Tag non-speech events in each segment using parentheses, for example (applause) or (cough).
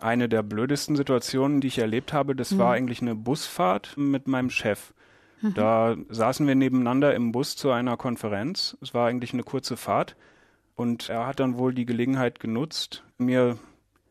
Eine der blödesten Situationen, die ich erlebt habe, das mhm. war eigentlich eine Busfahrt mit meinem Chef. Mhm. Da saßen wir nebeneinander im Bus zu einer Konferenz. Es war eigentlich eine kurze Fahrt. Und er hat dann wohl die Gelegenheit genutzt, mir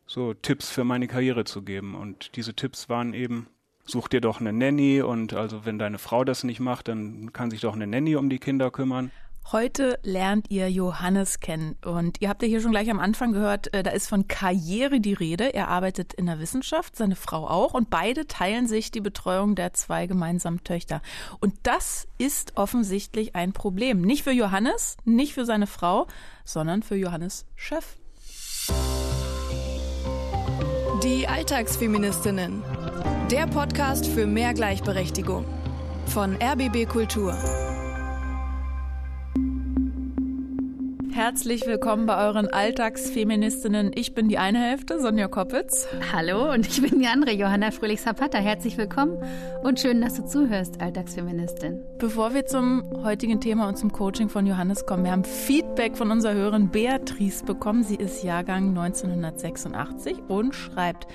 so Tipps für meine Karriere zu geben. Und diese Tipps waren eben, such dir doch eine Nanny und also wenn deine Frau das nicht macht, dann kann sich doch eine Nanny um die Kinder kümmern. Heute lernt ihr Johannes kennen und ihr habt ja hier schon gleich am Anfang gehört, äh, da ist von Karriere die Rede. Er arbeitet in der Wissenschaft, seine Frau auch und beide teilen sich die Betreuung der zwei gemeinsamen Töchter. Und das ist offensichtlich ein Problem. Nicht für Johannes, nicht für seine Frau, sondern für Johannes Chef. Die Alltagsfeministinnen. Der Podcast für mehr Gleichberechtigung von RBB Kultur. Herzlich willkommen bei euren Alltagsfeministinnen. Ich bin die eine Hälfte, Sonja Koppitz. Hallo und ich bin die andere, Johanna Fröhlich-Zapata. Herzlich willkommen und schön, dass du zuhörst, Alltagsfeministin. Bevor wir zum heutigen Thema und zum Coaching von Johannes kommen, wir haben Feedback von unserer Hörerin Beatrice bekommen. Sie ist Jahrgang 1986 und schreibt,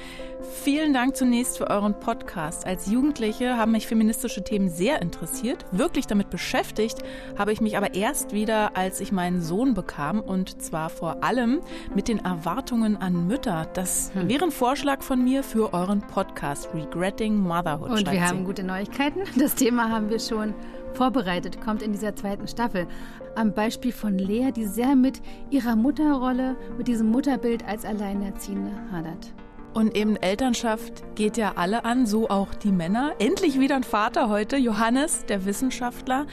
vielen Dank zunächst für euren Podcast. Als Jugendliche haben mich feministische Themen sehr interessiert. Wirklich damit beschäftigt habe ich mich aber erst wieder, als ich meinen Sohn bekam, kam und zwar vor allem mit den Erwartungen an Mütter. Das hm. wäre ein Vorschlag von mir für euren Podcast Regretting Motherhood. Und wir haben gute Neuigkeiten. Das Thema haben wir schon vorbereitet, kommt in dieser zweiten Staffel. Am Beispiel von Lea, die sehr mit ihrer Mutterrolle, mit diesem Mutterbild als Alleinerziehende hadert. Und eben Elternschaft geht ja alle an, so auch die Männer. Endlich wieder ein Vater heute, Johannes, der Wissenschaftler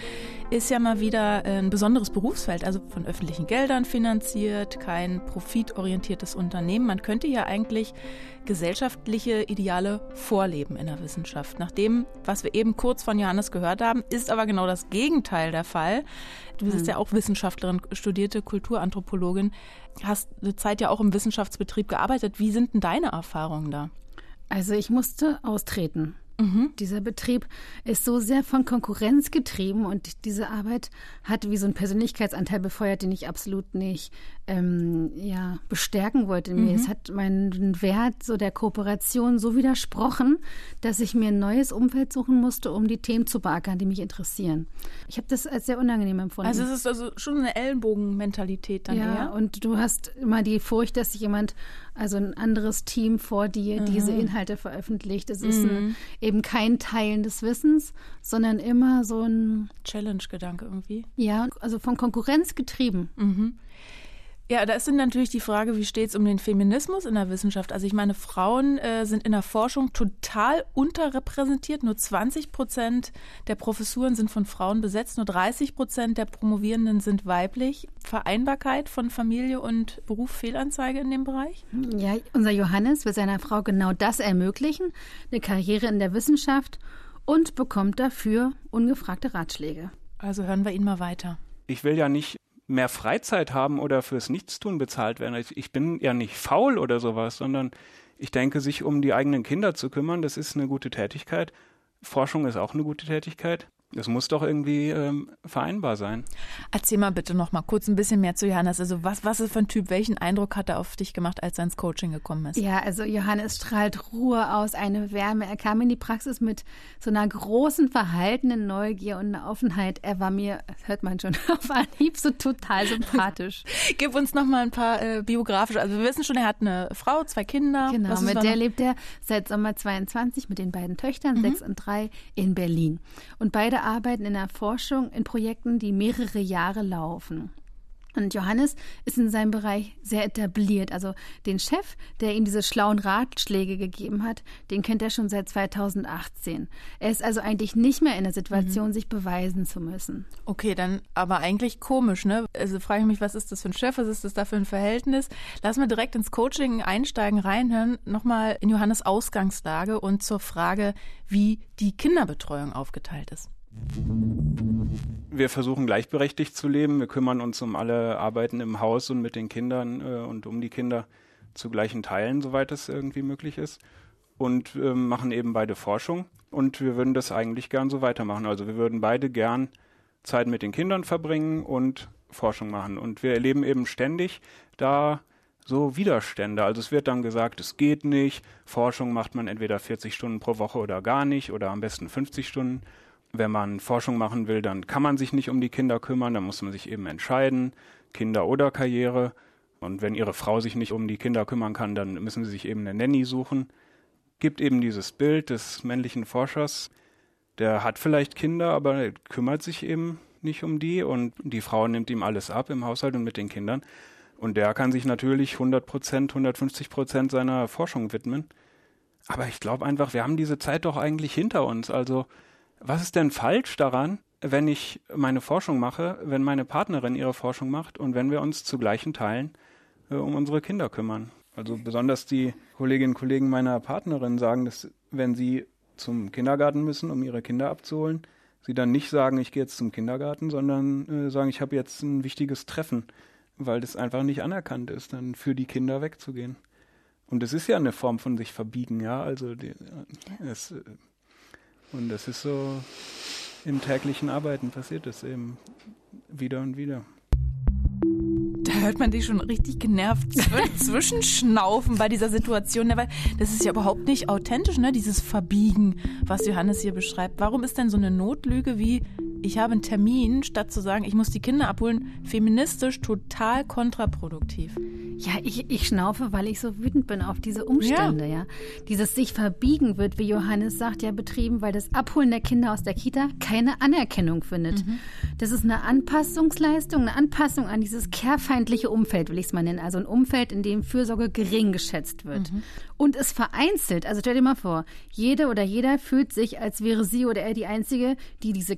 ist ja mal wieder äh, ein besonderes Berufsfeld, also von öffentlichen Geldern finanziert, kein profitorientiertes Unternehmen. Man könnte ja eigentlich gesellschaftliche Ideale vorleben in der Wissenschaft. Nach dem, was wir eben kurz von Johannes gehört haben, ist aber genau das Gegenteil der Fall. Du bist hm. ja auch Wissenschaftlerin, studierte Kulturanthropologin, hast eine Zeit ja auch im Wissenschaftsbetrieb gearbeitet. Wie sind denn deine Erfahrungen da? Also ich musste austreten. Mhm. Dieser Betrieb ist so sehr von Konkurrenz getrieben und diese Arbeit hat wie so einen Persönlichkeitsanteil befeuert, den ich absolut nicht ähm, ja, bestärken wollte in mir. Mhm. Es hat meinen Wert so der Kooperation so widersprochen, dass ich mir ein neues Umfeld suchen musste, um die Themen zu beackern, die mich interessieren. Ich habe das als sehr unangenehm empfunden. Also es ist also schon eine Ellenbogenmentalität dann ja, eher. und du hast immer die Furcht, dass sich jemand, also ein anderes Team vor dir, mhm. diese Inhalte veröffentlicht. Es ist ein, mhm. eben kein Teilen des Wissens, sondern immer so ein Challenge-Gedanke irgendwie. Ja, also von Konkurrenz getrieben. Mhm. Ja, da ist natürlich die Frage, wie steht es um den Feminismus in der Wissenschaft? Also ich meine, Frauen äh, sind in der Forschung total unterrepräsentiert. Nur 20 Prozent der Professuren sind von Frauen besetzt, nur 30 Prozent der Promovierenden sind weiblich. Vereinbarkeit von Familie und Beruf Fehlanzeige in dem Bereich? Ja, unser Johannes will seiner Frau genau das ermöglichen, eine Karriere in der Wissenschaft und bekommt dafür ungefragte Ratschläge. Also hören wir ihn mal weiter. Ich will ja nicht mehr Freizeit haben oder fürs Nichtstun bezahlt werden. Ich bin ja nicht faul oder sowas, sondern ich denke, sich um die eigenen Kinder zu kümmern, das ist eine gute Tätigkeit. Forschung ist auch eine gute Tätigkeit. Das muss doch irgendwie ähm, vereinbar sein. Erzähl mal bitte noch mal kurz ein bisschen mehr zu Johannes. Also was, was ist für ein Typ? Welchen Eindruck hat er auf dich gemacht, als er ins Coaching gekommen ist? Ja, also Johannes strahlt Ruhe aus, eine Wärme. Er kam in die Praxis mit so einer großen verhaltenen Neugier und einer Offenheit. Er war mir, hört man schon, (laughs) auf Anhieb so total sympathisch. (laughs) Gib uns noch mal ein paar äh, biografische. Also wir wissen schon, er hat eine Frau, zwei Kinder. Genau, mit der lebt er seit Sommer 22 mit den beiden Töchtern, mhm. sechs und drei, in Berlin. Und beide arbeiten in der Forschung in Projekten, die mehrere Jahre laufen. Und Johannes ist in seinem Bereich sehr etabliert. Also den Chef, der ihm diese schlauen Ratschläge gegeben hat, den kennt er schon seit 2018. Er ist also eigentlich nicht mehr in der Situation, mhm. sich beweisen zu müssen. Okay, dann aber eigentlich komisch, ne? Also frage ich mich, was ist das für ein Chef? Was ist das da für ein Verhältnis? Lass mal direkt ins Coaching einsteigen, reinhören, nochmal in Johannes Ausgangslage und zur Frage, wie die Kinderbetreuung aufgeteilt ist. Wir versuchen gleichberechtigt zu leben. Wir kümmern uns um alle Arbeiten im Haus und mit den Kindern äh, und um die Kinder zu gleichen Teilen, soweit es irgendwie möglich ist. Und äh, machen eben beide Forschung. Und wir würden das eigentlich gern so weitermachen. Also wir würden beide gern Zeit mit den Kindern verbringen und Forschung machen. Und wir erleben eben ständig da so Widerstände. Also es wird dann gesagt, es geht nicht. Forschung macht man entweder 40 Stunden pro Woche oder gar nicht oder am besten 50 Stunden. Wenn man Forschung machen will, dann kann man sich nicht um die Kinder kümmern, dann muss man sich eben entscheiden, Kinder oder Karriere. Und wenn ihre Frau sich nicht um die Kinder kümmern kann, dann müssen sie sich eben eine Nanny suchen. Gibt eben dieses Bild des männlichen Forschers, der hat vielleicht Kinder, aber er kümmert sich eben nicht um die und die Frau nimmt ihm alles ab im Haushalt und mit den Kindern. Und der kann sich natürlich 100 Prozent, 150 Prozent seiner Forschung widmen. Aber ich glaube einfach, wir haben diese Zeit doch eigentlich hinter uns. Also, was ist denn falsch daran, wenn ich meine Forschung mache, wenn meine Partnerin ihre Forschung macht und wenn wir uns zu gleichen Teilen äh, um unsere Kinder kümmern? Also besonders die Kolleginnen und Kollegen meiner Partnerin sagen, dass wenn sie zum Kindergarten müssen, um ihre Kinder abzuholen, sie dann nicht sagen, ich gehe jetzt zum Kindergarten, sondern äh, sagen, ich habe jetzt ein wichtiges Treffen, weil das einfach nicht anerkannt ist, dann für die Kinder wegzugehen. Und es ist ja eine Form von sich verbiegen, ja. Also die, es, äh, und das ist so im täglichen Arbeiten passiert es eben wieder und wieder hört man dich schon richtig genervt (laughs) zwischenschnaufen bei dieser Situation. Ne? Weil das ist ja überhaupt nicht authentisch, ne? dieses Verbiegen, was Johannes hier beschreibt. Warum ist denn so eine Notlüge wie, ich habe einen Termin, statt zu sagen, ich muss die Kinder abholen, feministisch total kontraproduktiv? Ja, ich, ich schnaufe, weil ich so wütend bin auf diese Umstände, ja. ja. Dieses sich verbiegen wird, wie Johannes sagt, ja betrieben, weil das Abholen der Kinder aus der Kita keine Anerkennung findet. Mhm. Das ist eine Anpassungsleistung, eine Anpassung an dieses kehrfeindliche Umfeld, will ich es mal nennen. Also ein Umfeld, in dem Fürsorge gering geschätzt wird. Mhm. Und es vereinzelt. Also stell dir mal vor, jede oder jeder fühlt sich, als wäre sie oder er die Einzige, die diese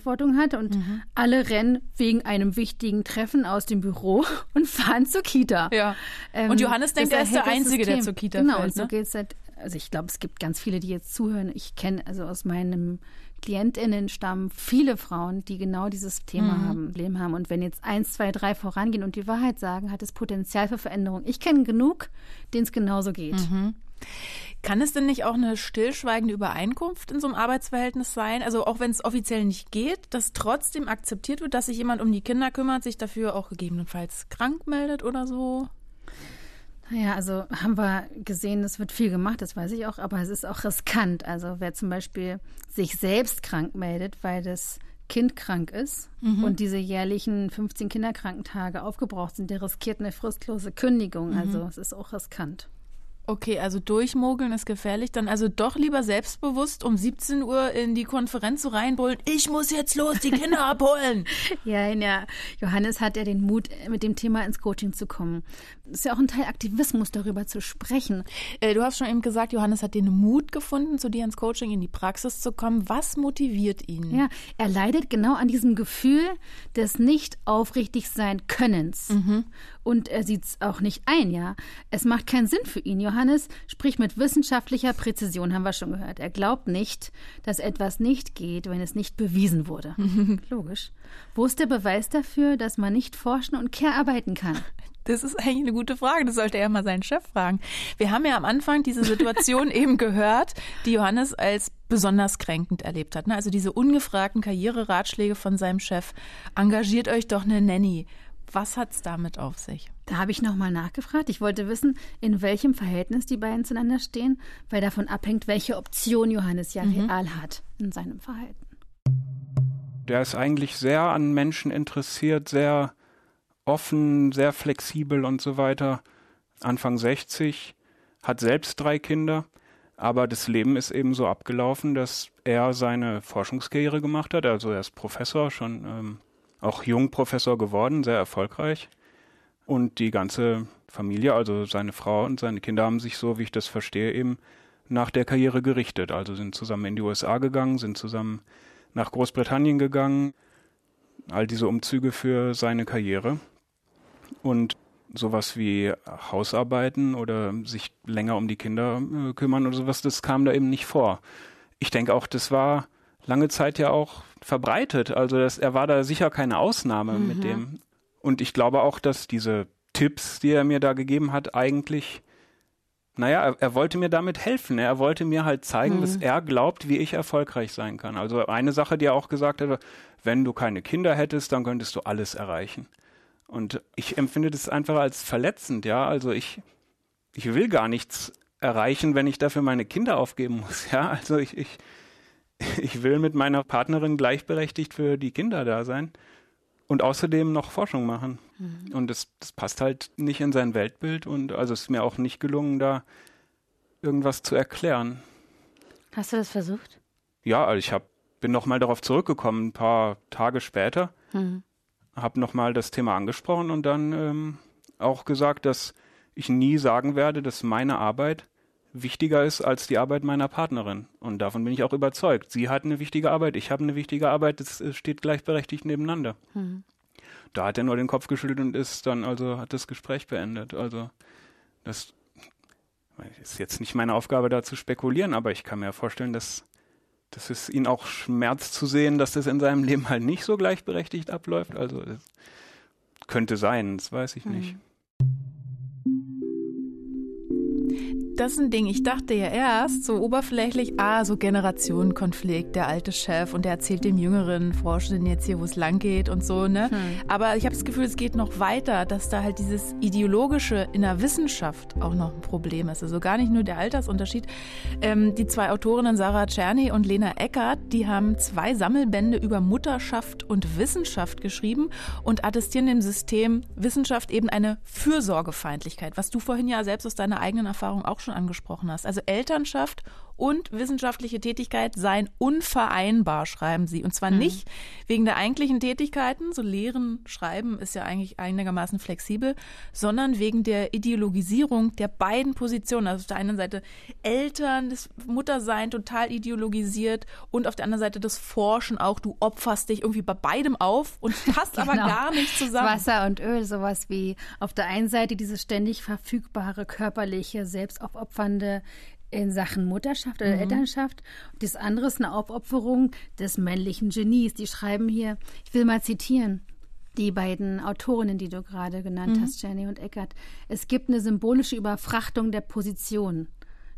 Kehrverantwortung hat. Und mhm. alle rennen wegen einem wichtigen Treffen aus dem Büro (laughs) und fahren zur Kita. Ja. Ähm, und Johannes denkt, er ist der Einzige, der zur Kita genau, fällt. Genau, und so ne? geht's halt. Also ich glaube, es gibt ganz viele, die jetzt zuhören. Ich kenne also aus meinem KlientInnenstamm viele Frauen, die genau dieses Thema mhm. haben, Problem haben. Und wenn jetzt eins, zwei, drei vorangehen und die Wahrheit sagen, hat es Potenzial für Veränderung. Ich kenne genug, denen es genauso geht. Mhm. Kann es denn nicht auch eine stillschweigende Übereinkunft in so einem Arbeitsverhältnis sein? Also auch wenn es offiziell nicht geht, dass trotzdem akzeptiert wird, dass sich jemand um die Kinder kümmert, sich dafür auch gegebenenfalls krank meldet oder so? Naja, also haben wir gesehen, es wird viel gemacht, das weiß ich auch, aber es ist auch riskant. Also wer zum Beispiel sich selbst krank meldet, weil das Kind krank ist mhm. und diese jährlichen 15 Kinderkrankentage aufgebraucht sind, der riskiert eine fristlose Kündigung. Also mhm. es ist auch riskant. Okay, also durchmogeln ist gefährlich. Dann also doch lieber selbstbewusst um 17 Uhr in die Konferenz so reinbrüllen, ich muss jetzt los, die Kinder (laughs) abholen. ja, ja. Johannes hat ja den Mut, mit dem Thema ins Coaching zu kommen. Das ist ja auch ein Teil Aktivismus, darüber zu sprechen. Äh, du hast schon eben gesagt, Johannes hat den Mut gefunden, zu dir ins Coaching, in die Praxis zu kommen. Was motiviert ihn? Ja, er leidet genau an diesem Gefühl des nicht aufrichtig sein Könnens. Mhm. Und er sieht es auch nicht ein, ja. Es macht keinen Sinn für ihn. Johannes spricht mit wissenschaftlicher Präzision, haben wir schon gehört. Er glaubt nicht, dass etwas nicht geht, wenn es nicht bewiesen wurde. (laughs) Logisch. Wo ist der Beweis dafür, dass man nicht forschen und care arbeiten kann? Das ist eigentlich eine gute Frage. Das sollte er mal seinen Chef fragen. Wir haben ja am Anfang diese Situation (laughs) eben gehört, die Johannes als besonders kränkend erlebt hat. Ne? Also diese ungefragten Karriereratschläge von seinem Chef. Engagiert euch doch eine Nanny. Was hat es damit auf sich? Da habe ich nochmal nachgefragt. Ich wollte wissen, in welchem Verhältnis die beiden zueinander stehen, weil davon abhängt, welche Option Johannes ja mhm. real hat in seinem Verhalten. Der ist eigentlich sehr an Menschen interessiert, sehr offen, sehr flexibel und so weiter. Anfang 60, hat selbst drei Kinder, aber das Leben ist eben so abgelaufen, dass er seine Forschungskarriere gemacht hat. Also er ist Professor, schon ähm, auch Jungprofessor geworden, sehr erfolgreich. Und die ganze Familie, also seine Frau und seine Kinder haben sich so, wie ich das verstehe, eben nach der Karriere gerichtet. Also sind zusammen in die USA gegangen, sind zusammen nach Großbritannien gegangen. All diese Umzüge für seine Karriere. Und sowas wie Hausarbeiten oder sich länger um die Kinder äh, kümmern oder sowas, das kam da eben nicht vor. Ich denke auch, das war lange Zeit ja auch verbreitet. Also das, er war da sicher keine Ausnahme mhm. mit dem. Und ich glaube auch, dass diese Tipps, die er mir da gegeben hat, eigentlich, naja, er, er wollte mir damit helfen. Er wollte mir halt zeigen, mhm. dass er glaubt, wie ich erfolgreich sein kann. Also eine Sache, die er auch gesagt hat, wenn du keine Kinder hättest, dann könntest du alles erreichen. Und ich empfinde das einfach als verletzend, ja. Also ich, ich will gar nichts erreichen, wenn ich dafür meine Kinder aufgeben muss, (laughs) ja. Also ich, ich, (laughs) ich will mit meiner Partnerin gleichberechtigt für die Kinder da sein und außerdem noch Forschung machen. Mhm. Und das, das passt halt nicht in sein Weltbild und also es ist mir auch nicht gelungen, da irgendwas zu erklären. Hast du das versucht? Ja, also ich hab, bin nochmal darauf zurückgekommen, ein paar Tage später. Mhm. Habe nochmal das Thema angesprochen und dann ähm, auch gesagt, dass ich nie sagen werde, dass meine Arbeit wichtiger ist als die Arbeit meiner Partnerin. Und davon bin ich auch überzeugt. Sie hat eine wichtige Arbeit, ich habe eine wichtige Arbeit, es steht gleichberechtigt nebeneinander. Mhm. Da hat er nur den Kopf geschüttelt und ist dann, also hat das Gespräch beendet. Also das ist jetzt nicht meine Aufgabe, da zu spekulieren, aber ich kann mir vorstellen, dass, dass es ihn auch schmerzt zu sehen, dass das in seinem Leben halt nicht so gleichberechtigt abläuft. Also das könnte sein, das weiß ich mhm. nicht. Das ist ein Ding. Ich dachte ja erst so oberflächlich, ah, so Generationenkonflikt, der alte Chef und der erzählt dem jüngeren Forschenden jetzt hier, wo es lang geht und so, ne? Hm. Aber ich habe das Gefühl, es geht noch weiter, dass da halt dieses ideologische in der Wissenschaft auch noch ein Problem ist. Also gar nicht nur der Altersunterschied. Ähm, die zwei Autorinnen Sarah Czerny und Lena Eckert, die haben zwei Sammelbände über Mutterschaft und Wissenschaft geschrieben und attestieren dem System Wissenschaft eben eine Fürsorgefeindlichkeit, was du vorhin ja selbst aus deiner eigenen Erfahrung auch schon schon angesprochen hast. Also Elternschaft und wissenschaftliche Tätigkeit seien unvereinbar, schreiben sie. Und zwar mhm. nicht wegen der eigentlichen Tätigkeiten, so Lehren, Schreiben ist ja eigentlich einigermaßen flexibel, sondern wegen der Ideologisierung der beiden Positionen. Also auf der einen Seite Eltern, das Muttersein total ideologisiert und auf der anderen Seite das Forschen auch. Du opferst dich irgendwie bei beidem auf und (laughs) passt genau. aber gar nicht zusammen. Wasser und Öl, sowas wie auf der einen Seite dieses ständig verfügbare körperliche, selbstaufopfernde in Sachen Mutterschaft oder mhm. Elternschaft. Das andere ist eine Aufopferung des männlichen Genies. Die schreiben hier, ich will mal zitieren, die beiden Autorinnen, die du gerade genannt mhm. hast, Jenny und Eckert. Es gibt eine symbolische Überfrachtung der Position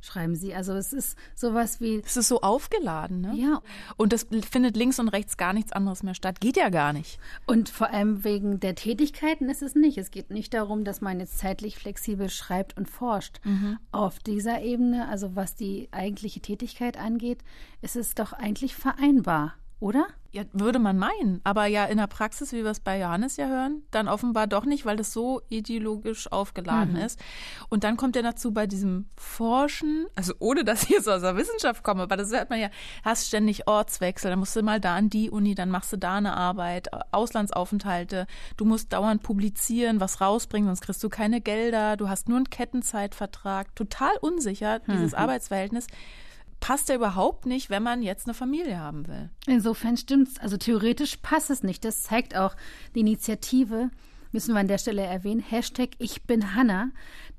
schreiben sie. Also es ist sowas wie. Es ist so aufgeladen, ne? Ja. Und das findet links und rechts gar nichts anderes mehr statt. Geht ja gar nicht. Und vor allem wegen der Tätigkeiten ist es nicht. Es geht nicht darum, dass man jetzt zeitlich flexibel schreibt und forscht. Mhm. Auf dieser Ebene, also was die eigentliche Tätigkeit angeht, ist es doch eigentlich vereinbar oder? Ja, würde man meinen. Aber ja, in der Praxis, wie wir es bei Johannes ja hören, dann offenbar doch nicht, weil das so ideologisch aufgeladen mhm. ist. Und dann kommt er dazu bei diesem Forschen, also ohne dass ich jetzt aus der Wissenschaft komme, aber das hört man ja, hast ständig Ortswechsel, dann musst du mal da an die Uni, dann machst du da eine Arbeit, Auslandsaufenthalte, du musst dauernd publizieren, was rausbringen, sonst kriegst du keine Gelder, du hast nur einen Kettenzeitvertrag, total unsicher, dieses mhm. Arbeitsverhältnis passt ja überhaupt nicht, wenn man jetzt eine Familie haben will. Insofern stimmt's. Also theoretisch passt es nicht. Das zeigt auch die Initiative, müssen wir an der Stelle erwähnen, Hashtag Ich bin Hanna.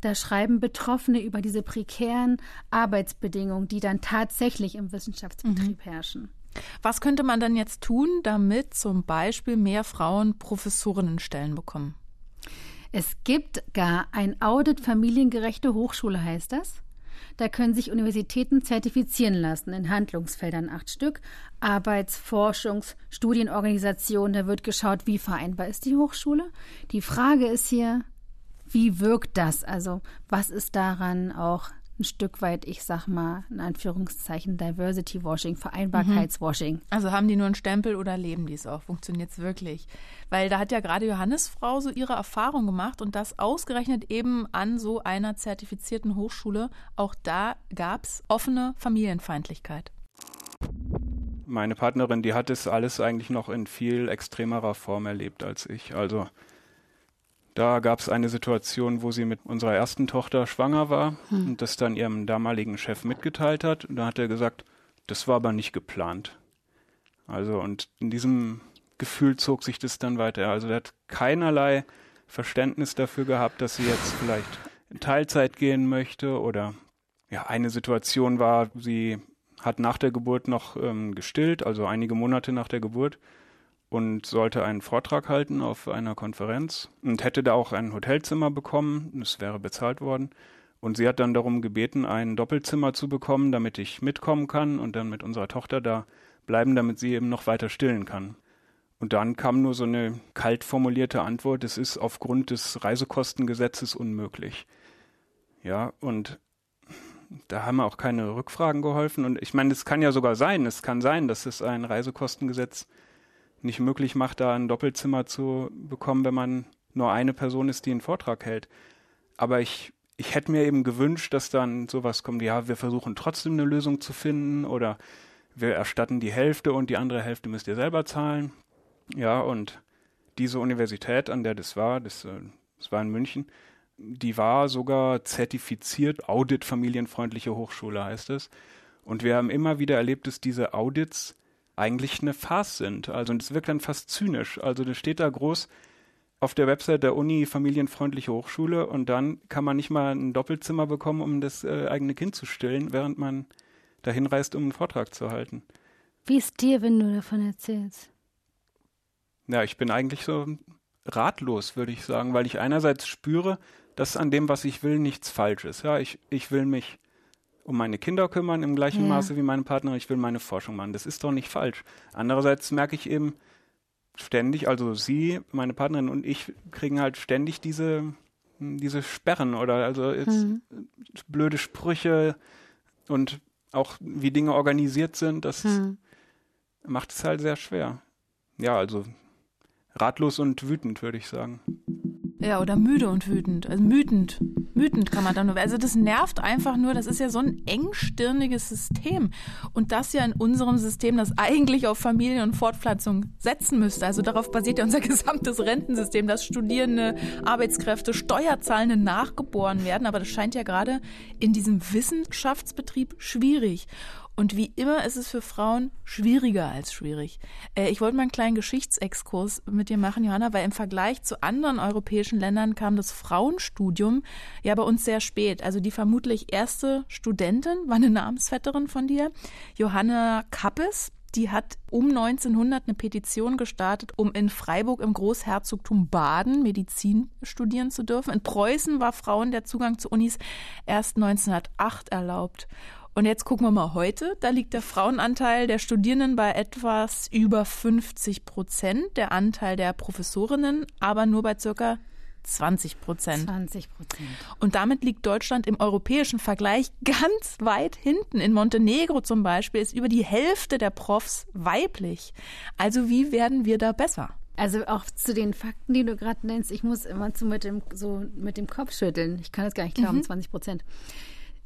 Da schreiben Betroffene über diese prekären Arbeitsbedingungen, die dann tatsächlich im Wissenschaftsbetrieb mhm. herrschen. Was könnte man dann jetzt tun, damit zum Beispiel mehr Frauen Professorinnenstellen bekommen? Es gibt gar ein Audit Familiengerechte Hochschule, heißt das. Da können sich Universitäten zertifizieren lassen in Handlungsfeldern acht Stück. Arbeits-, Forschungs-, Studienorganisationen, da wird geschaut, wie vereinbar ist die Hochschule. Die Frage ist hier, wie wirkt das? Also was ist daran auch ein Stück weit, ich sag mal, in Anführungszeichen Diversity Washing, Vereinbarkeitswashing. Also haben die nur einen Stempel oder leben die es auch? Funktioniert es wirklich? Weil da hat ja gerade Johannes Frau so ihre Erfahrung gemacht und das ausgerechnet eben an so einer zertifizierten Hochschule. Auch da gab es offene Familienfeindlichkeit. Meine Partnerin, die hat es alles eigentlich noch in viel extremerer Form erlebt als ich. Also da gab es eine Situation, wo sie mit unserer ersten Tochter schwanger war hm. und das dann ihrem damaligen Chef mitgeteilt hat. Und da hat er gesagt, das war aber nicht geplant. Also, und in diesem Gefühl zog sich das dann weiter. Also, er hat keinerlei Verständnis dafür gehabt, dass sie jetzt vielleicht in Teilzeit gehen möchte oder ja, eine Situation war, sie hat nach der Geburt noch ähm, gestillt, also einige Monate nach der Geburt und sollte einen Vortrag halten auf einer Konferenz und hätte da auch ein Hotelzimmer bekommen. Es wäre bezahlt worden. Und sie hat dann darum gebeten, ein Doppelzimmer zu bekommen, damit ich mitkommen kann und dann mit unserer Tochter da bleiben, damit sie eben noch weiter stillen kann. Und dann kam nur so eine kalt formulierte Antwort, es ist aufgrund des Reisekostengesetzes unmöglich. Ja, und da haben auch keine Rückfragen geholfen. Und ich meine, es kann ja sogar sein, es kann sein, dass es ein Reisekostengesetz nicht möglich macht, da ein Doppelzimmer zu bekommen, wenn man nur eine Person ist, die einen Vortrag hält. Aber ich, ich hätte mir eben gewünscht, dass dann sowas kommt, ja, wir versuchen trotzdem eine Lösung zu finden oder wir erstatten die Hälfte und die andere Hälfte müsst ihr selber zahlen. Ja, und diese Universität, an der das war, das, äh, das war in München, die war sogar zertifiziert Audit familienfreundliche Hochschule heißt es. Und wir haben immer wieder erlebt, dass diese Audits eigentlich eine Farce sind. Also es wirkt dann fast zynisch. Also das steht da groß auf der Website der Uni familienfreundliche Hochschule und dann kann man nicht mal ein Doppelzimmer bekommen, um das äh, eigene Kind zu stillen, während man dahin reist, um einen Vortrag zu halten. Wie ist dir, wenn du davon erzählst? Ja, ich bin eigentlich so ratlos, würde ich sagen, weil ich einerseits spüre, dass an dem, was ich will, nichts falsch ist. Ja, ich, ich will mich um meine Kinder kümmern im gleichen ja. Maße wie meine Partnerin. Ich will meine Forschung machen. Das ist doch nicht falsch. Andererseits merke ich eben ständig, also sie, meine Partnerin und ich kriegen halt ständig diese, diese Sperren oder also jetzt mhm. blöde Sprüche und auch wie Dinge organisiert sind. Das mhm. macht es halt sehr schwer. Ja, also ratlos und wütend, würde ich sagen. Ja, oder müde und wütend. Also mütend. Mütend kann man dann nur. Also das nervt einfach nur. Das ist ja so ein engstirniges System. Und das ja in unserem System, das eigentlich auf Familie und Fortpflanzung setzen müsste. Also darauf basiert ja unser (laughs) gesamtes Rentensystem, dass Studierende, Arbeitskräfte, Steuerzahlende nachgeboren werden. Aber das scheint ja gerade in diesem Wissenschaftsbetrieb schwierig. Und wie immer ist es für Frauen schwieriger als schwierig. Äh, ich wollte mal einen kleinen Geschichtsexkurs mit dir machen, Johanna, weil im Vergleich zu anderen europäischen Ländern kam das Frauenstudium ja bei uns sehr spät. Also die vermutlich erste Studentin war eine Namensvetterin von dir, Johanna Kappes. Die hat um 1900 eine Petition gestartet, um in Freiburg im Großherzogtum Baden Medizin studieren zu dürfen. In Preußen war Frauen der Zugang zu Unis erst 1908 erlaubt. Und jetzt gucken wir mal heute. Da liegt der Frauenanteil der Studierenden bei etwas über 50 Prozent, der Anteil der Professorinnen aber nur bei circa 20 Prozent. 20 Prozent. Und damit liegt Deutschland im europäischen Vergleich (laughs) ganz weit hinten. In Montenegro zum Beispiel ist über die Hälfte der Profs weiblich. Also wie werden wir da besser? Also auch zu den Fakten, die du gerade nennst, ich muss immer zu mit dem, so mit dem Kopf schütteln. Ich kann das gar nicht glauben, mhm. 20 Prozent.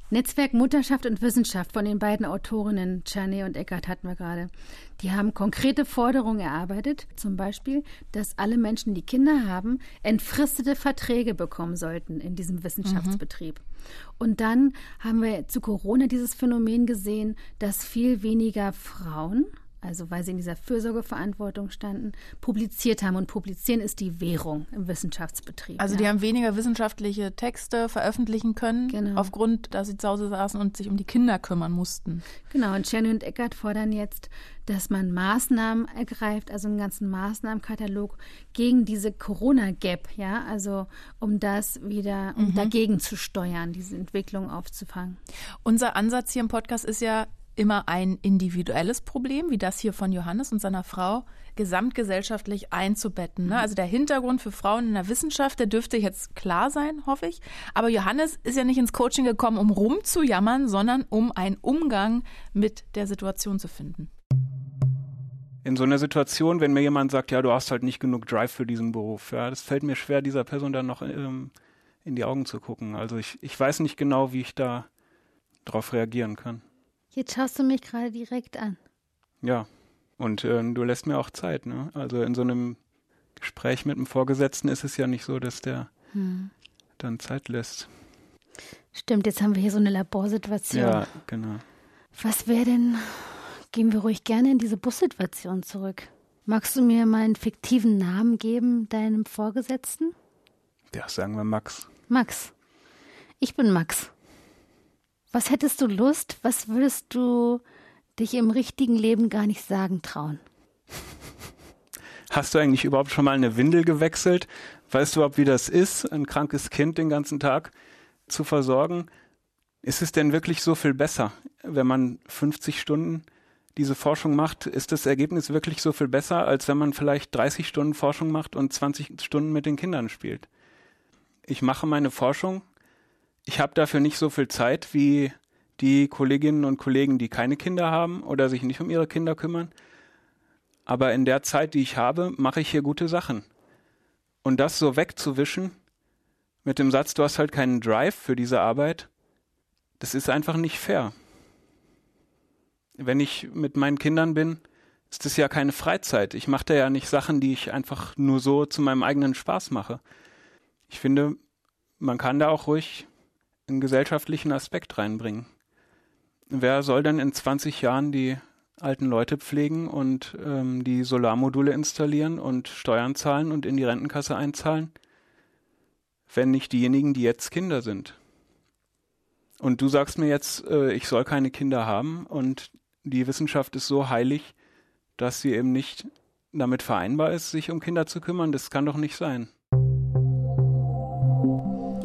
Netzwerk Mutterschaft und Wissenschaft von den beiden Autorinnen Czerny und Eckert hatten wir gerade. Die haben konkrete Forderungen erarbeitet, zum Beispiel, dass alle Menschen, die Kinder haben, entfristete Verträge bekommen sollten in diesem Wissenschaftsbetrieb. Mhm. Und dann haben wir zu Corona dieses Phänomen gesehen, dass viel weniger Frauen also weil sie in dieser Fürsorgeverantwortung standen, publiziert haben. Und publizieren ist die Währung im Wissenschaftsbetrieb. Also ja. die haben weniger wissenschaftliche Texte veröffentlichen können, genau. aufgrund, dass sie zu Hause saßen und sich um die Kinder kümmern mussten. Genau, und Czerny und Eckert fordern jetzt, dass man Maßnahmen ergreift, also einen ganzen Maßnahmenkatalog gegen diese Corona-Gap, ja, also um das wieder, um mhm. dagegen zu steuern, diese Entwicklung aufzufangen. Unser Ansatz hier im Podcast ist ja, immer ein individuelles Problem, wie das hier von Johannes und seiner Frau, gesamtgesellschaftlich einzubetten. Ne? Also der Hintergrund für Frauen in der Wissenschaft, der dürfte jetzt klar sein, hoffe ich. Aber Johannes ist ja nicht ins Coaching gekommen, um rumzujammern, sondern um einen Umgang mit der Situation zu finden. In so einer Situation, wenn mir jemand sagt, ja, du hast halt nicht genug Drive für diesen Beruf, ja, das fällt mir schwer, dieser Person dann noch ähm, in die Augen zu gucken. Also ich, ich weiß nicht genau, wie ich da darauf reagieren kann. Jetzt schaust du mich gerade direkt an. Ja, und äh, du lässt mir auch Zeit. Ne? Also in so einem Gespräch mit einem Vorgesetzten ist es ja nicht so, dass der hm. dann Zeit lässt. Stimmt, jetzt haben wir hier so eine Laborsituation. Ja, genau. Was wäre denn, gehen wir ruhig gerne in diese Bussituation zurück. Magst du mir mal einen fiktiven Namen geben, deinem Vorgesetzten? Ja, sagen wir Max. Max. Ich bin Max. Was hättest du Lust? Was würdest du dich im richtigen Leben gar nicht sagen trauen? Hast du eigentlich überhaupt schon mal eine Windel gewechselt? Weißt du überhaupt, wie das ist, ein krankes Kind den ganzen Tag zu versorgen? Ist es denn wirklich so viel besser, wenn man 50 Stunden diese Forschung macht, ist das Ergebnis wirklich so viel besser, als wenn man vielleicht 30 Stunden Forschung macht und 20 Stunden mit den Kindern spielt. Ich mache meine Forschung, ich habe dafür nicht so viel Zeit wie die Kolleginnen und Kollegen, die keine Kinder haben oder sich nicht um ihre Kinder kümmern. Aber in der Zeit, die ich habe, mache ich hier gute Sachen. Und das so wegzuwischen mit dem Satz, du hast halt keinen Drive für diese Arbeit, das ist einfach nicht fair. Wenn ich mit meinen Kindern bin, ist das ja keine Freizeit. Ich mache da ja nicht Sachen, die ich einfach nur so zu meinem eigenen Spaß mache. Ich finde, man kann da auch ruhig einen gesellschaftlichen Aspekt reinbringen. Wer soll denn in 20 Jahren die alten Leute pflegen und ähm, die Solarmodule installieren und Steuern zahlen und in die Rentenkasse einzahlen, wenn nicht diejenigen, die jetzt Kinder sind? Und du sagst mir jetzt, äh, ich soll keine Kinder haben und die Wissenschaft ist so heilig, dass sie eben nicht damit vereinbar ist, sich um Kinder zu kümmern. Das kann doch nicht sein.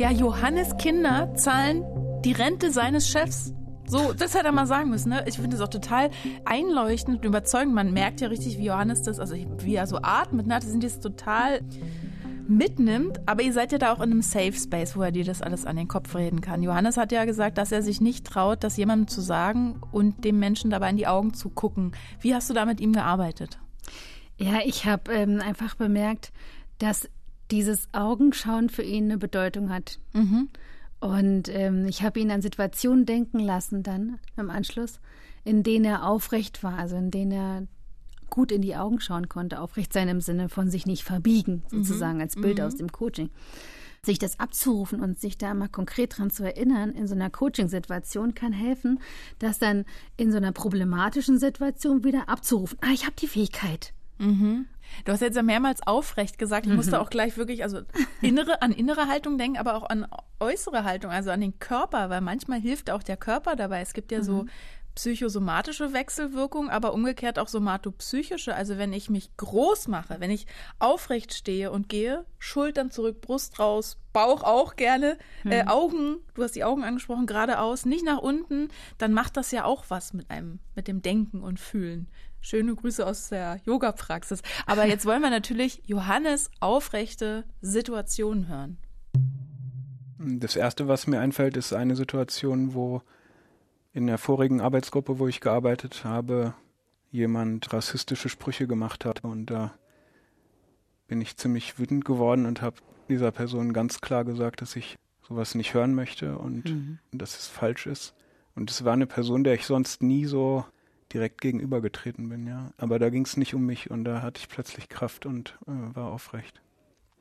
Ja, Johannes Kinder zahlen die Rente seines Chefs. So, das hätte er mal sagen müssen. Ne? Ich finde es auch total einleuchtend und überzeugend. Man merkt ja richtig, wie Johannes das, also wie er so atmet. Ne? Das sind jetzt total mitnimmt, aber ihr seid ja da auch in einem Safe Space, wo er dir das alles an den Kopf reden kann. Johannes hat ja gesagt, dass er sich nicht traut, das jemandem zu sagen und dem Menschen dabei in die Augen zu gucken. Wie hast du da mit ihm gearbeitet? Ja, ich habe ähm, einfach bemerkt, dass dieses Augenschauen für ihn eine Bedeutung hat. Mhm. Und ähm, ich habe ihn an Situationen denken lassen dann im Anschluss, in denen er aufrecht war, also in denen er gut in die Augen schauen konnte, aufrecht sein im Sinne von sich nicht verbiegen, mhm. sozusagen mhm. als Bild mhm. aus dem Coaching. Sich das abzurufen und sich da mal konkret dran zu erinnern, in so einer Coaching-Situation kann helfen, das dann in so einer problematischen Situation wieder abzurufen. Ah, ich habe die Fähigkeit. Mhm. Du hast jetzt ja mehrmals aufrecht gesagt. Ich musste mhm. auch gleich wirklich also innere, an innere Haltung denken, aber auch an äußere Haltung, also an den Körper, weil manchmal hilft auch der Körper dabei. Es gibt ja so mhm psychosomatische Wechselwirkung, aber umgekehrt auch somatopsychische. Also wenn ich mich groß mache, wenn ich aufrecht stehe und gehe, Schultern zurück, Brust raus, Bauch auch gerne, hm. äh, Augen, du hast die Augen angesprochen, geradeaus, nicht nach unten, dann macht das ja auch was mit einem, mit dem Denken und Fühlen. Schöne Grüße aus der Yoga-Praxis. Aber jetzt wollen wir natürlich Johannes aufrechte Situationen hören. Das erste, was mir einfällt, ist eine Situation, wo in der vorigen Arbeitsgruppe, wo ich gearbeitet habe, jemand rassistische Sprüche gemacht hat. Und da bin ich ziemlich wütend geworden und habe dieser Person ganz klar gesagt, dass ich sowas nicht hören möchte und mhm. dass es falsch ist. Und es war eine Person, der ich sonst nie so direkt gegenübergetreten bin, ja. Aber da ging es nicht um mich und da hatte ich plötzlich Kraft und äh, war aufrecht.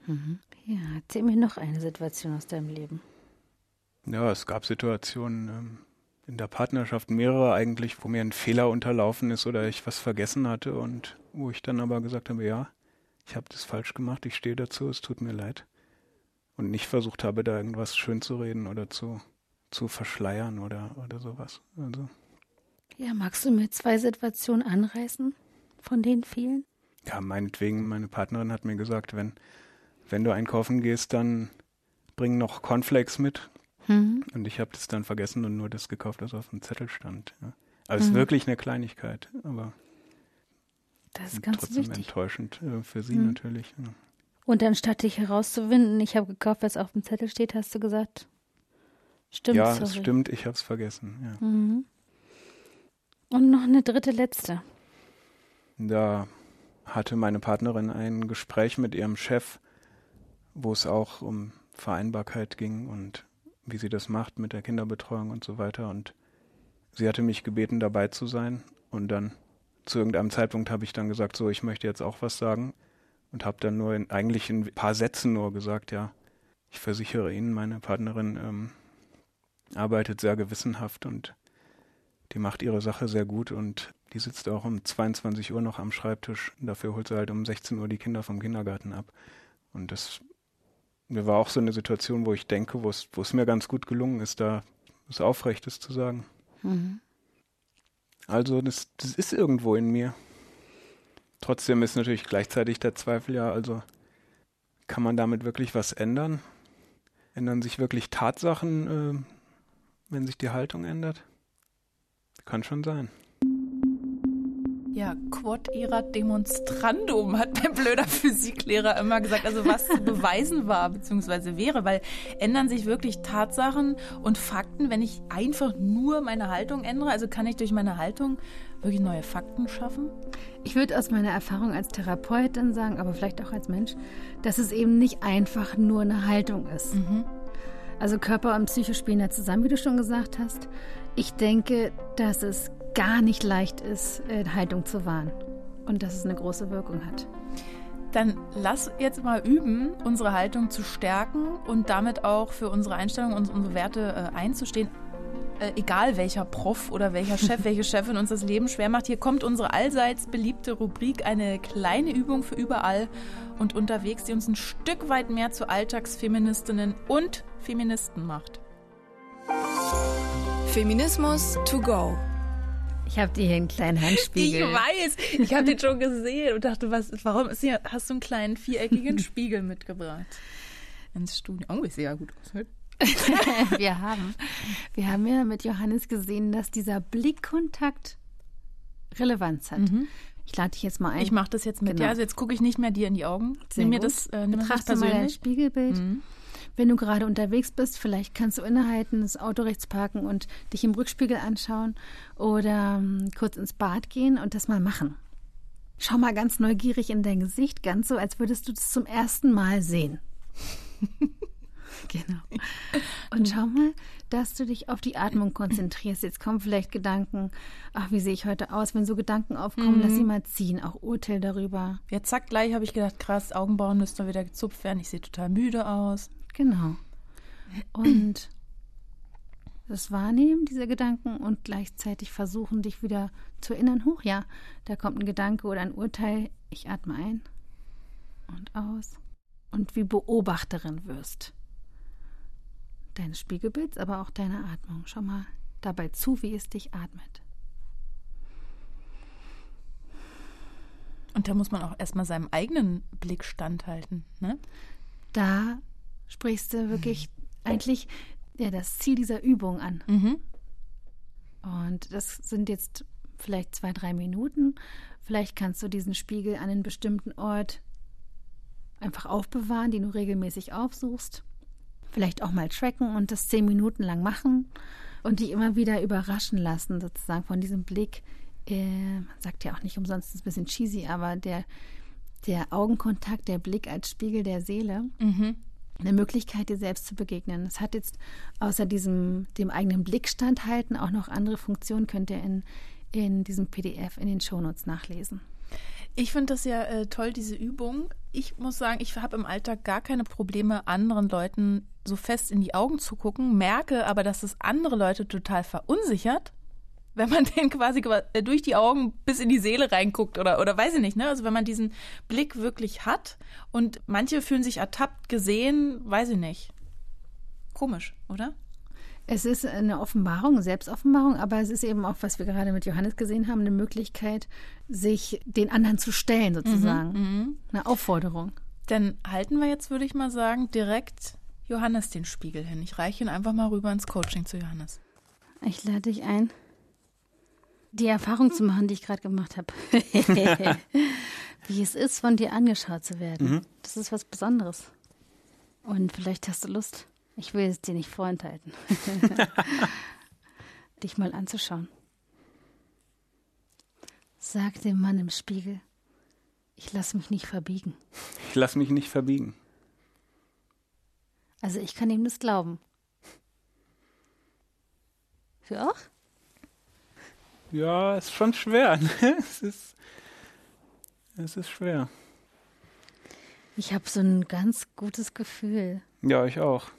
Mhm. Ja, erzähl mir noch eine Situation aus deinem Leben. Ja, es gab Situationen, ähm, in der Partnerschaft mehrere eigentlich, wo mir ein Fehler unterlaufen ist oder ich was vergessen hatte und wo ich dann aber gesagt habe, ja, ich habe das falsch gemacht, ich stehe dazu, es tut mir leid. Und nicht versucht habe, da irgendwas schön zu reden oder zu, zu verschleiern oder, oder sowas. Also. Ja, magst du mir zwei Situationen anreißen von den vielen? Ja, meinetwegen, meine Partnerin hat mir gesagt, wenn, wenn du einkaufen gehst, dann bring noch Cornflakes mit. Mhm. Und ich habe das dann vergessen und nur das gekauft, was auf dem Zettel stand. Ja. Also mhm. ist wirklich eine Kleinigkeit, aber das ist ganz trotzdem wichtig. enttäuschend äh, für sie mhm. natürlich. Ja. Und anstatt dich herauszuwinden, ich habe gekauft, was auf dem Zettel steht, hast du gesagt, stimmt. Ja, sorry. es stimmt, ich habe es vergessen. Ja. Mhm. Und noch eine dritte, letzte. Da hatte meine Partnerin ein Gespräch mit ihrem Chef, wo es auch um Vereinbarkeit ging und wie sie das macht mit der Kinderbetreuung und so weiter. Und sie hatte mich gebeten, dabei zu sein. Und dann zu irgendeinem Zeitpunkt habe ich dann gesagt, so, ich möchte jetzt auch was sagen. Und habe dann nur in, eigentlich in ein paar Sätzen nur gesagt, ja, ich versichere Ihnen, meine Partnerin ähm, arbeitet sehr gewissenhaft und die macht ihre Sache sehr gut und die sitzt auch um 22 Uhr noch am Schreibtisch. Dafür holt sie halt um 16 Uhr die Kinder vom Kindergarten ab. Und das mir war auch so eine Situation, wo ich denke, wo es, wo es mir ganz gut gelungen ist, da was Aufrechtes zu sagen. Mhm. Also das, das ist irgendwo in mir. Trotzdem ist natürlich gleichzeitig der Zweifel ja, also kann man damit wirklich was ändern? Ändern sich wirklich Tatsachen, äh, wenn sich die Haltung ändert? Kann schon sein. Ja, quod erat demonstrandum, hat mein blöder Physiklehrer immer gesagt. Also was zu beweisen war, beziehungsweise wäre, weil ändern sich wirklich Tatsachen und Fakten, wenn ich einfach nur meine Haltung ändere? Also kann ich durch meine Haltung wirklich neue Fakten schaffen? Ich würde aus meiner Erfahrung als Therapeutin sagen, aber vielleicht auch als Mensch, dass es eben nicht einfach nur eine Haltung ist. Mhm. Also Körper und Psyche spielen ja zusammen, wie du schon gesagt hast. Ich denke, dass es gar nicht leicht ist, äh, Haltung zu wahren und dass es eine große Wirkung hat. Dann lass jetzt mal üben, unsere Haltung zu stärken und damit auch für unsere Einstellung und unsere Werte äh, einzustehen. Äh, egal welcher Prof oder welcher Chef, (laughs) welche Chefin uns das Leben schwer macht. Hier kommt unsere allseits beliebte Rubrik, eine kleine Übung für überall und unterwegs, die uns ein Stück weit mehr zu Alltagsfeministinnen und Feministen macht. Feminismus to go. Ich habe dir hier einen kleinen Handspiegel. Ich weiß, ich habe den schon gesehen und dachte, was, warum ist hier, hast du einen kleinen viereckigen (laughs) Spiegel mitgebracht ins Studio? Oh, ich sehe ja gut aus. (laughs) wir haben, wir haben ja mit Johannes gesehen, dass dieser Blickkontakt Relevanz hat. Mhm. Ich lade dich jetzt mal ein. Ich mache das jetzt mit. Genau. Ja, also jetzt gucke ich nicht mehr dir in die Augen. Sehr nimm mir das, äh, nimm Betrachte das mal dein Spiegelbild. Mhm. Wenn du gerade unterwegs bist, vielleicht kannst du innehalten, das Auto rechts parken und dich im Rückspiegel anschauen oder um, ähm, kurz ins Bad gehen und das mal machen. Schau mal ganz neugierig in dein Gesicht, ganz so, als würdest du das zum ersten Mal sehen. (laughs) (laughs) genau. (laughs) Und schau mal, dass du dich auf die Atmung konzentrierst. Jetzt kommen vielleicht Gedanken, ach, wie sehe ich heute aus? Wenn so Gedanken aufkommen, mhm. lass sie mal ziehen, auch Urteil darüber. Ja, zack, gleich habe ich gedacht, krass, Augenbrauen müssten wieder gezupft werden. Ich sehe total müde aus. Genau. Und das Wahrnehmen dieser Gedanken und gleichzeitig versuchen, dich wieder zu erinnern, hoch, ja, da kommt ein Gedanke oder ein Urteil, ich atme ein und aus und wie Beobachterin wirst. Deines Spiegelbilds, aber auch deiner Atmung. Schau mal dabei zu, wie es dich atmet. Und da muss man auch erstmal seinem eigenen Blick standhalten, ne? Da sprichst du wirklich mhm. eigentlich ja, das Ziel dieser Übung an. Mhm. Und das sind jetzt vielleicht zwei, drei Minuten. Vielleicht kannst du diesen Spiegel an einen bestimmten Ort einfach aufbewahren, den du regelmäßig aufsuchst. Vielleicht auch mal tracken und das zehn Minuten lang machen und dich immer wieder überraschen lassen, sozusagen von diesem Blick. Äh, man sagt ja auch nicht umsonst, ist ein bisschen cheesy, aber der, der Augenkontakt, der Blick als Spiegel der Seele. Mhm eine Möglichkeit, dir selbst zu begegnen. Es hat jetzt außer diesem, dem eigenen Blick standhalten auch noch andere Funktionen, könnt ihr in, in diesem PDF in den Shownotes nachlesen. Ich finde das ja äh, toll, diese Übung. Ich muss sagen, ich habe im Alltag gar keine Probleme, anderen Leuten so fest in die Augen zu gucken, merke aber, dass es andere Leute total verunsichert wenn man (laughs) den quasi äh, durch die Augen bis in die Seele reinguckt oder, oder weiß ich nicht, ne? Also wenn man diesen Blick wirklich hat und manche fühlen sich ertappt, gesehen, weiß ich nicht. Komisch, oder? Es ist eine Offenbarung, eine Selbstoffenbarung, aber es ist eben auch, was wir gerade mit Johannes gesehen haben, eine Möglichkeit, sich den anderen zu stellen, sozusagen. Mhm, mhm. eine Aufforderung. Dann halten wir jetzt, würde ich mal sagen, direkt Johannes den Spiegel hin. Ich reiche ihn einfach mal rüber ins Coaching zu Johannes. Ich lade dich ein die Erfahrung zu machen, die ich gerade gemacht habe. (laughs) Wie es ist, von dir angeschaut zu werden. Mhm. Das ist was Besonderes. Und vielleicht hast du Lust, ich will es dir nicht vorenthalten, (laughs) dich mal anzuschauen. Sag dem Mann im Spiegel, ich lasse mich nicht verbiegen. Ich lasse mich nicht verbiegen. Also ich kann ihm das glauben. Du auch? Ja, ist schon schwer. Ne? (laughs) es, ist, es ist schwer. Ich habe so ein ganz gutes Gefühl. Ja, ich auch.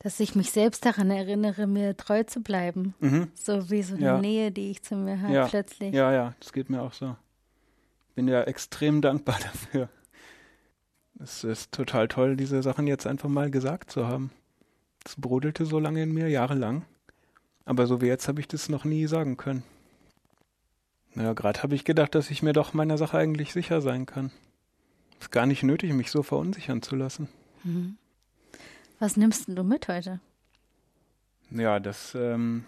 Dass ich mich selbst daran erinnere, mir treu zu bleiben. Mhm. So wie so eine ja. Nähe, die ich zu mir habe ja. plötzlich. Ja, ja, das geht mir auch so. Bin ja extrem dankbar (laughs) dafür. Es ist total toll, diese Sachen jetzt einfach mal gesagt zu haben. Es brodelte so lange in mir, jahrelang. Aber so wie jetzt habe ich das noch nie sagen können. Naja, gerade habe ich gedacht, dass ich mir doch meiner Sache eigentlich sicher sein kann. Ist gar nicht nötig, mich so verunsichern zu lassen. Mhm. Was nimmst du mit heute? Ja, das, ähm,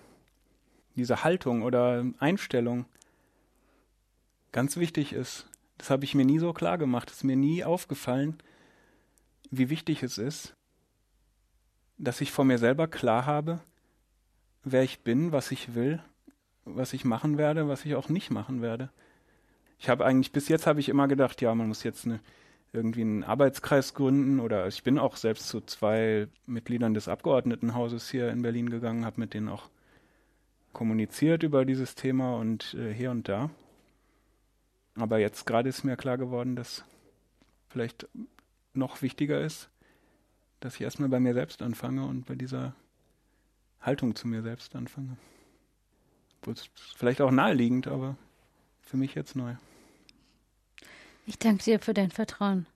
diese Haltung oder Einstellung, ganz wichtig ist. Das habe ich mir nie so klar gemacht. Es ist mir nie aufgefallen, wie wichtig es ist, dass ich vor mir selber klar habe, wer ich bin, was ich will, was ich machen werde, was ich auch nicht machen werde. Ich habe eigentlich bis jetzt habe ich immer gedacht, ja, man muss jetzt eine, irgendwie einen Arbeitskreis gründen oder ich bin auch selbst zu zwei Mitgliedern des Abgeordnetenhauses hier in Berlin gegangen, habe mit denen auch kommuniziert über dieses Thema und äh, hier und da. Aber jetzt gerade ist mir klar geworden, dass vielleicht noch wichtiger ist, dass ich erstmal bei mir selbst anfange und bei dieser Haltung zu mir selbst anfange. Vielleicht auch naheliegend, aber für mich jetzt neu. Ich danke dir für dein Vertrauen.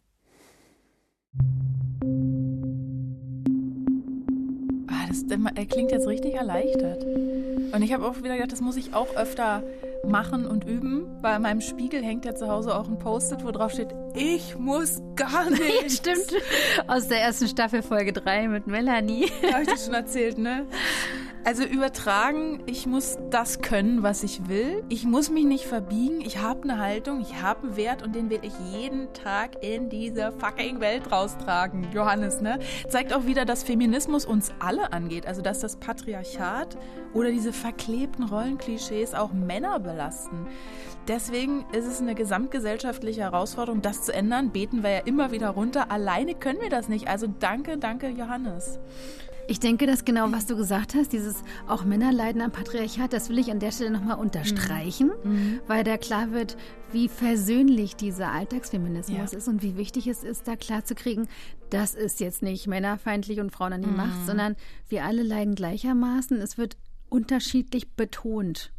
Ah, das, er klingt jetzt richtig erleichtert. Und ich habe auch wieder gedacht, das muss ich auch öfter machen und üben. Bei meinem Spiegel hängt ja zu Hause auch ein Post-it, wo drauf steht, ich muss gar (laughs) nicht. Stimmt. Aus der ersten Staffel Folge 3 mit Melanie. Habe ich das schon erzählt, ne? Also übertragen, ich muss das können, was ich will. Ich muss mich nicht verbiegen. Ich habe eine Haltung, ich habe einen Wert und den will ich jeden Tag in diese fucking Welt raustragen. Johannes, ne? Zeigt auch wieder, dass Feminismus uns alle angeht. Also dass das Patriarchat oder diese verklebten Rollenklischees auch Männer belasten. Deswegen ist es eine gesamtgesellschaftliche Herausforderung, das zu ändern. Beten wir ja immer wieder runter. Alleine können wir das nicht. Also danke, danke, Johannes. Ich denke, dass genau, was du gesagt hast, dieses auch Männer leiden am Patriarchat, das will ich an der Stelle nochmal unterstreichen, mhm. mhm. weil da klar wird, wie versöhnlich dieser Alltagsfeminismus ja. ist und wie wichtig es ist, da klar zu kriegen, das ist jetzt nicht männerfeindlich und Frauen an die mhm. Macht, sondern wir alle leiden gleichermaßen. Es wird unterschiedlich betont.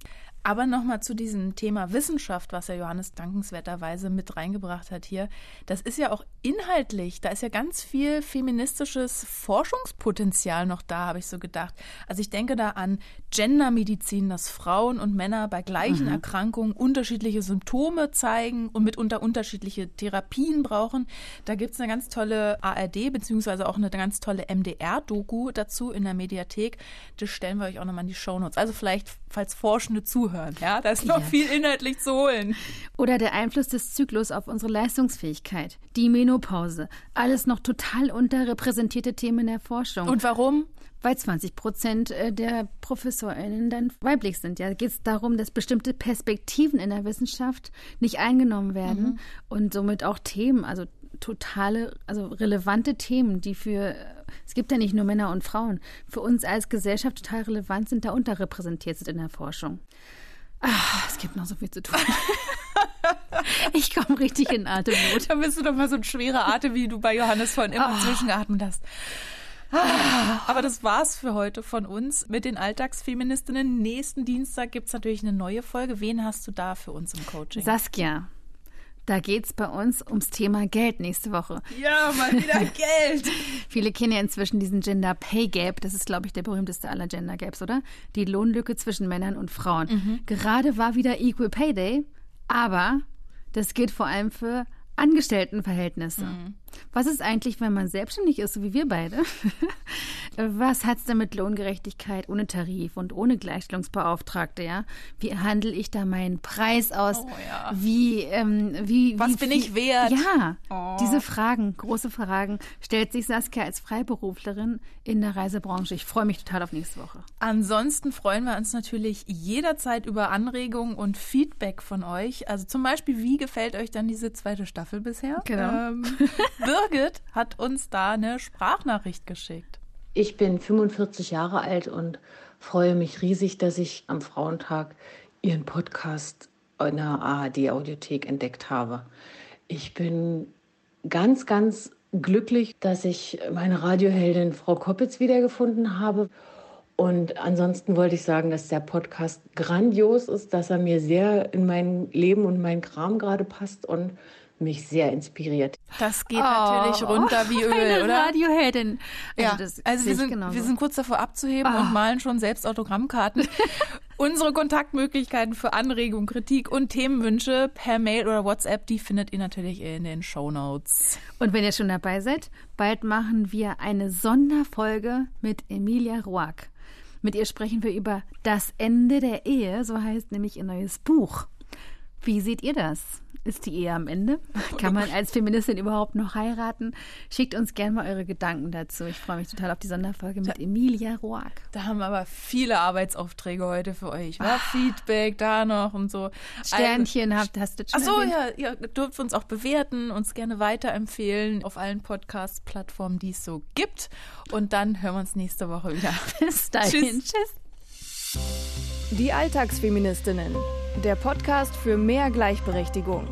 Aber nochmal zu diesem Thema Wissenschaft, was ja Johannes dankenswerterweise mit reingebracht hat hier. Das ist ja auch inhaltlich, da ist ja ganz viel feministisches Forschungspotenzial noch da, habe ich so gedacht. Also ich denke da an Gendermedizin, dass Frauen und Männer bei gleichen mhm. Erkrankungen unterschiedliche Symptome zeigen und mitunter unterschiedliche Therapien brauchen. Da gibt's eine ganz tolle ARD, beziehungsweise auch eine ganz tolle MDR-Doku dazu in der Mediathek. Das stellen wir euch auch nochmal in die Shownotes. Also vielleicht, falls Forschende zuhören. Ja, da ist noch ja. viel inhaltlich zu holen. Oder der Einfluss des Zyklus auf unsere Leistungsfähigkeit, die Menopause, alles noch total unterrepräsentierte Themen in der Forschung. Und warum? Weil 20 Prozent äh, der ProfessorInnen dann weiblich sind. Ja, geht es darum, dass bestimmte Perspektiven in der Wissenschaft nicht eingenommen werden mhm. und somit auch Themen, also totale, also relevante Themen, die für, es gibt ja nicht nur Männer und Frauen, für uns als Gesellschaft total relevant sind, da unterrepräsentiert sind in der Forschung. Ach, es gibt noch so viel zu tun. (laughs) ich komme richtig in Atemnot. Da bist du doch mal so ein schwerer Atem, wie du bei Johannes vorhin immer oh. zwischengeatmet hast. Ah, aber das war's für heute von uns mit den Alltagsfeministinnen. Nächsten Dienstag gibt's natürlich eine neue Folge. Wen hast du da für uns im Coaching? Saskia. Da geht's bei uns ums Thema Geld nächste Woche. Ja, mal wieder (laughs) Geld. Viele kennen ja inzwischen diesen Gender Pay Gap. Das ist, glaube ich, der berühmteste aller Gender Gaps, oder? Die Lohnlücke zwischen Männern und Frauen. Mhm. Gerade war wieder Equal Pay Day, aber das gilt vor allem für Angestelltenverhältnisse. Mhm. Was ist eigentlich, wenn man selbstständig ist, so wie wir beide? (laughs) Was hat es denn mit Lohngerechtigkeit ohne Tarif und ohne Gleichstellungsbeauftragte, ja? Wie handle ich da meinen Preis aus? Oh, ja. Wie, ähm, wie, Was wie, bin ich wert? Ja, oh. diese Fragen, große Fragen, stellt sich Saskia als Freiberuflerin in der Reisebranche. Ich freue mich total auf nächste Woche. Ansonsten freuen wir uns natürlich jederzeit über Anregungen und Feedback von euch. Also zum Beispiel, wie gefällt euch dann diese zweite Staffel bisher? Genau. Ähm, (laughs) Birgit hat uns da eine Sprachnachricht geschickt. Ich bin 45 Jahre alt und freue mich riesig, dass ich am Frauentag Ihren Podcast in der ARD-Audiothek entdeckt habe. Ich bin ganz, ganz glücklich, dass ich meine Radioheldin Frau Koppitz wiedergefunden habe. Und ansonsten wollte ich sagen, dass der Podcast grandios ist, dass er mir sehr in mein Leben und mein Kram gerade passt und mich sehr inspiriert. Das geht oh, natürlich runter wie (laughs) Öl, oder? Radioheldin. Also ja, also wir sind, wir sind kurz davor abzuheben oh. und malen schon selbst Autogrammkarten. (laughs) Unsere Kontaktmöglichkeiten für Anregungen, Kritik und Themenwünsche per Mail oder WhatsApp, die findet ihr natürlich in den Show Notes. Und wenn ihr schon dabei seid, bald machen wir eine Sonderfolge mit Emilia Roark. Mit ihr sprechen wir über das Ende der Ehe, so heißt nämlich ihr neues Buch. Wie seht ihr das? Ist die Ehe am Ende? (laughs) Kann man als Feministin überhaupt noch heiraten? Schickt uns gerne mal eure Gedanken dazu. Ich freue mich total auf die Sonderfolge mit Emilia Roark. Da haben wir aber viele Arbeitsaufträge heute für euch. War Feedback da noch und so. Sternchen also, habt, hast du schon Achso, ja, ihr dürft uns auch bewerten, uns gerne weiterempfehlen auf allen Podcast-Plattformen, die es so gibt. Und dann hören wir uns nächste Woche wieder. (laughs) Bis dahin. Tschüss. Tschüss. Die Alltagsfeministinnen der Podcast für mehr Gleichberechtigung.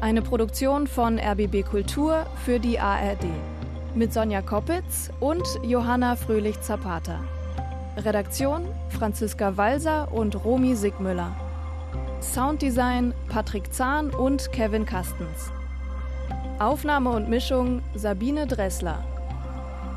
Eine Produktion von RBB Kultur für die ARD. Mit Sonja Koppitz und Johanna Fröhlich-Zapata. Redaktion Franziska Walser und Romy Sigmüller. Sounddesign Patrick Zahn und Kevin Kastens. Aufnahme und Mischung Sabine Dressler.